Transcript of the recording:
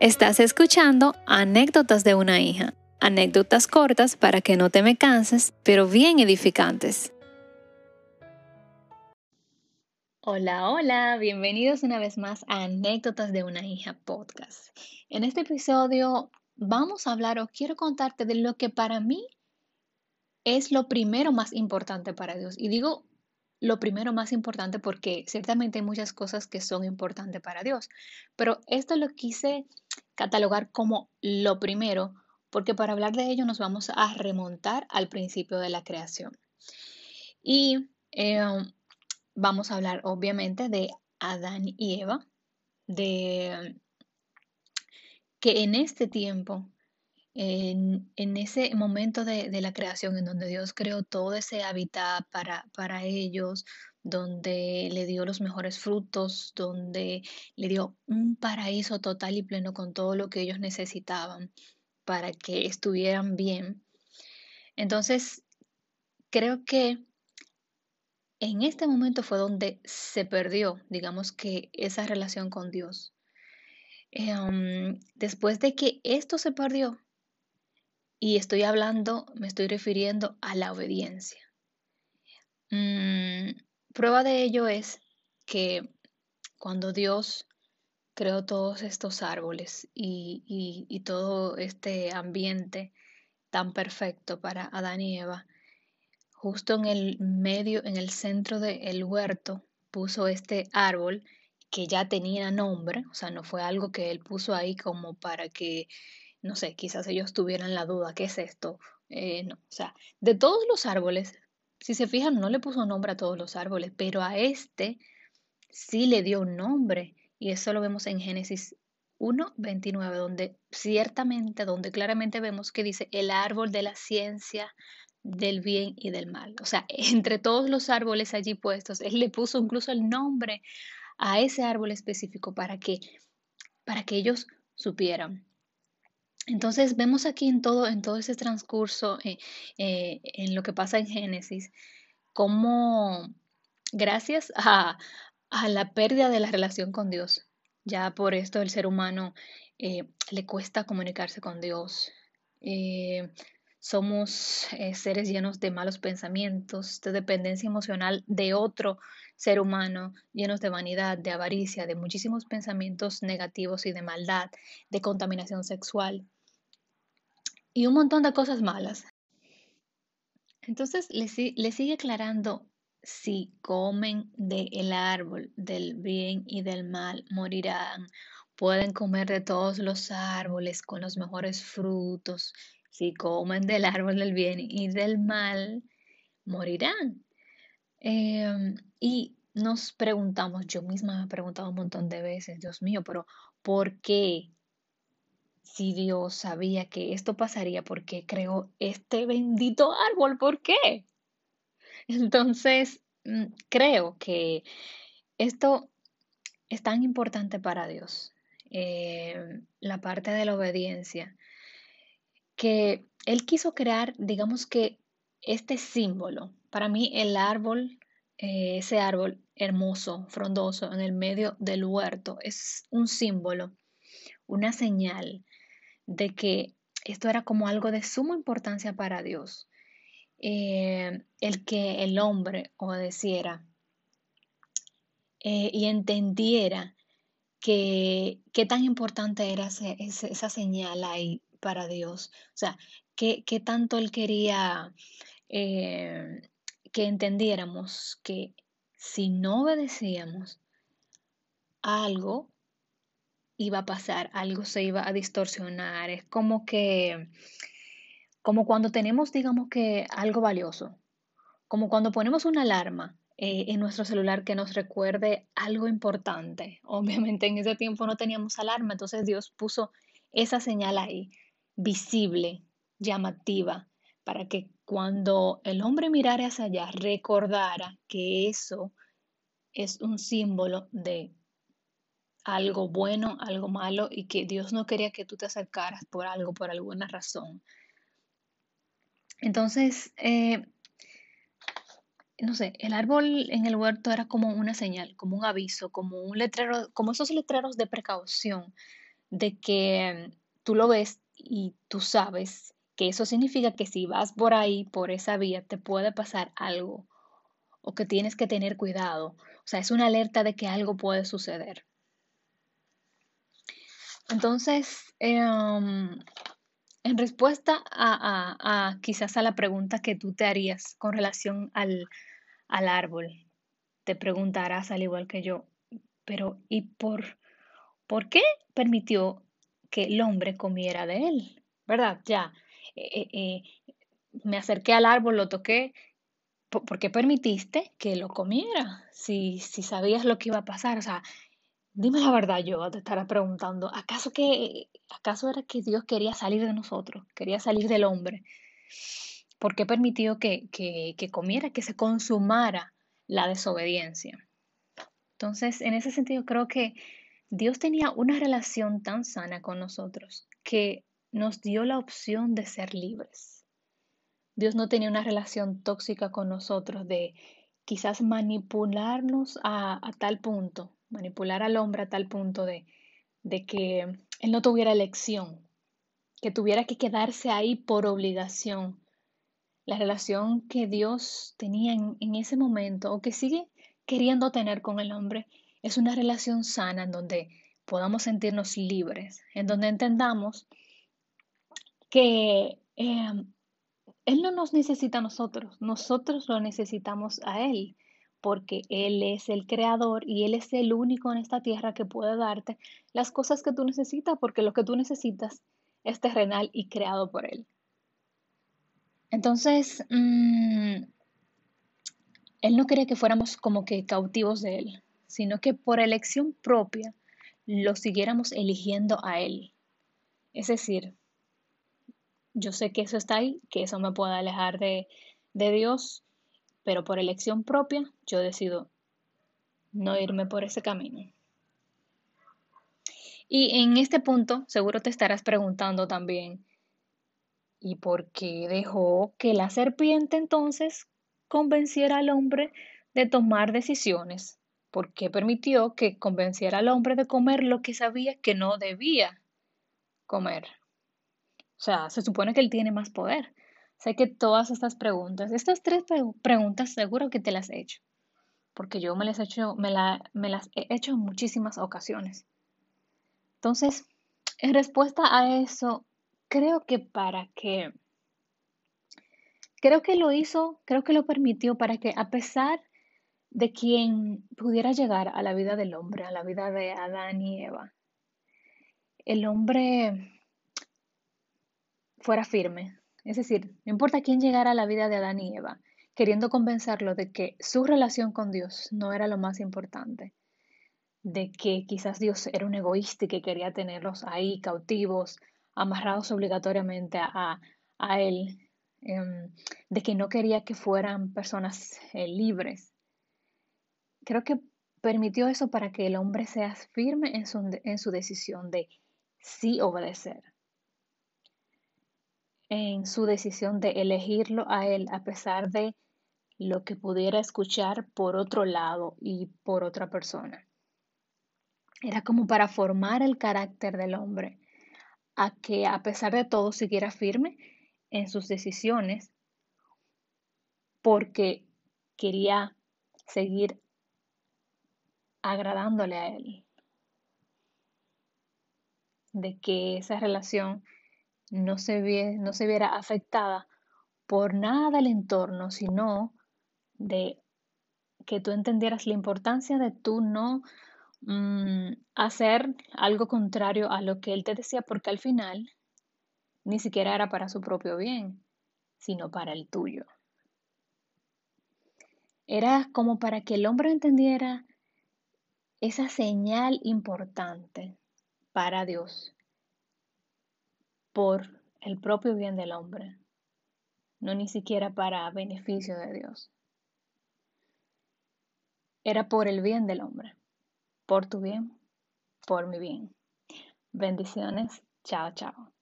Estás escuchando Anécdotas de una hija, anécdotas cortas para que no te me canses, pero bien edificantes. Hola, hola, bienvenidos una vez más a Anécdotas de una hija podcast. En este episodio vamos a hablar o quiero contarte de lo que para mí es lo primero más importante para Dios. Y digo lo primero más importante porque ciertamente hay muchas cosas que son importantes para Dios, pero esto lo quise catalogar como lo primero porque para hablar de ello nos vamos a remontar al principio de la creación. Y em, vamos a hablar obviamente de Adán y Eva, de que en este tiempo en, ese momento de, la creación, en donde Dios creó todo ese hábitat para, para ellos, donde le dio los mejores frutos, donde le dio un paraíso total y pleno con todo lo que ellos necesitaban para que estuvieran bien. Entonces, creo que en este momento fue donde se perdió, digamos que, esa relación con Dios. Em, después de que esto se perdió, y estoy hablando, me estoy refiriendo a la obediencia. Mm, prueba de ello es que cuando Dios creó todos estos árboles y, todo este ambiente tan perfecto para Adán y Eva, justo en el medio, en el centro del huerto, puso este árbol que ya tenía nombre, o sea, no fue algo que él puso ahí como para que no sé, quizás ellos tuvieran la duda, ¿qué es esto? Eh, no, o sea, de todos los árboles, si se fijan, no le puso nombre a todos los árboles, pero a este sí le dio un nombre. Y eso lo vemos en Génesis 1, 29, donde ciertamente, donde claramente vemos que dice el árbol de la ciencia del bien y del mal. O sea, entre todos los árboles allí puestos, él le puso incluso el nombre a ese árbol específico para que, para que ellos supieran. Entonces vemos aquí en todo, en todo ese transcurso, eh, eh, en lo que pasa en Génesis, cómo gracias a, la pérdida de la relación con Dios, ya por esto el ser humano eh, le cuesta comunicarse con Dios. somos seres llenos de malos pensamientos, de dependencia emocional de otro ser humano, llenos de vanidad, de avaricia, de muchísimos pensamientos negativos y de maldad, de contaminación sexual y un montón de cosas malas. Entonces le, sigue aclarando, si comen del árbol del bien y del mal, morirán. Pueden comer de todos los árboles con los mejores frutos. Si comen del árbol del bien y del mal, morirán. Em, y nos preguntamos, yo misma me he preguntado un montón de veces, Dios mío, pero ¿por qué? Si Dios sabía que esto pasaría, ¿por qué creó este bendito árbol? ¿Por qué? Entonces, mm, creo que esto es tan importante para Dios, eh, la parte de la obediencia, que Él quiso crear, digamos que, este símbolo. Para mí, el árbol, eh, ese árbol hermoso, frondoso, en el medio del huerto, es un símbolo, una señal de que esto era como algo de suma importancia para Dios. Eh, el que el hombre obedeciera eh, y entendiera que qué tan importante era esa señal ahí para Dios. O sea, qué, tanto él quería eh, que entendiéramos que si no obedecíamos algo, iba a pasar, algo se iba a distorsionar. Es como que, como cuando tenemos, digamos que algo valioso, como cuando ponemos una alarma eh, en nuestro celular que nos recuerde algo importante. Obviamente en ese tiempo no teníamos alarma, entonces Dios puso esa señal ahí, visible, llamativa, para que cuando el hombre mirara hacia allá, recordara que eso es un símbolo de algo bueno, algo malo y que Dios no quería que tú te acercaras por algo, por alguna razón. Entonces, eh, no sé, el árbol en el huerto era como una señal, como un aviso, como un letrero, como esos letreros de precaución de que tú lo ves y tú sabes que eso significa que si vas por ahí, por esa vía, te puede pasar algo o que tienes que tener cuidado. O sea, es una alerta de que algo puede suceder. Entonces, em, en respuesta a, quizás a la pregunta que tú te harías con relación al, al árbol, te preguntarás al igual que yo, pero ¿y por, por qué permitió que el hombre comiera de él? ¿Verdad? Ya, eh, eh, me acerqué al árbol, lo toqué, ¿por qué permitiste que lo comiera? Si, si sabías lo que iba a pasar, o sea, dime la verdad, yo te estará preguntando, ¿acaso que, acaso era que Dios quería salir de nosotros, quería salir del hombre? ¿Por qué permitió que, que, que comiera, que se consumara la desobediencia? Entonces, en ese sentido, creo que Dios tenía una relación tan sana con nosotros que nos dio la opción de ser libres. Dios no tenía una relación tóxica con nosotros de quizás manipularnos a, tal punto, manipular al hombre a tal punto de, de que él no tuviera elección, que tuviera que quedarse ahí por obligación. La relación que Dios tenía en, ese momento o que sigue queriendo tener con el hombre es una relación sana en donde podamos sentirnos libres, en donde entendamos que eh, él no nos necesita a nosotros, nosotros lo necesitamos a Él, porque Él es el creador y Él es el único en esta tierra que puede darte las cosas que tú necesitas, porque lo que tú necesitas es terrenal y creado por Él. Entonces, mm, Él no quería que fuéramos como que cautivos de Él, sino que por elección propia lo siguiéramos eligiendo a Él. Es decir, yo sé que eso está ahí, que eso me puede alejar de, de Dios, pero por elección propia yo decido no irme por ese camino. Y en este punto seguro te estarás preguntando también, ¿y por qué dejó que la serpiente entonces convenciera al hombre de tomar decisiones? ¿Por qué permitió que convenciera al hombre de comer lo que sabía que no debía comer? O sea, se supone que él tiene más poder. Sé que todas estas preguntas, estas tres preguntas seguro que te las he hecho, porque yo me las he hecho, me, me las he hecho en muchísimas ocasiones. Entonces, en respuesta a eso, creo que para que, creo que lo hizo, creo que lo permitió para que a pesar de quien pudiera llegar a la vida del hombre, a la vida de Adán y Eva, el hombre fuera firme. Es decir, no importa quién llegara a la vida de Adán y Eva, queriendo convencerlo de que su relación con Dios no era lo más importante, de que quizás Dios era un egoísta y que quería tenerlos ahí cautivos, amarrados obligatoriamente a, a Él, em, de que no quería que fueran personas eh, libres. Creo que permitió eso para que el hombre sea firme en su, en su decisión de sí obedecer en su decisión de elegirlo a él a pesar de lo que pudiera escuchar por otro lado y por otra persona. Era como para formar el carácter del hombre, a que a pesar de todo siguiera firme en sus decisiones, porque quería seguir agradándole a él. De que esa relación no se, no se viera afectada por nada del entorno, sino de que tú entendieras la importancia de tú no mm, hacer algo contrario a lo que él te decía, porque al final ni siquiera era para su propio bien, sino para el tuyo. Era como para que el hombre entendiera esa señal importante para Dios por el propio bien del hombre, no ni siquiera para beneficio de Dios. Era por el bien del hombre, por tu bien, por mi bien. Bendiciones, chao, chao.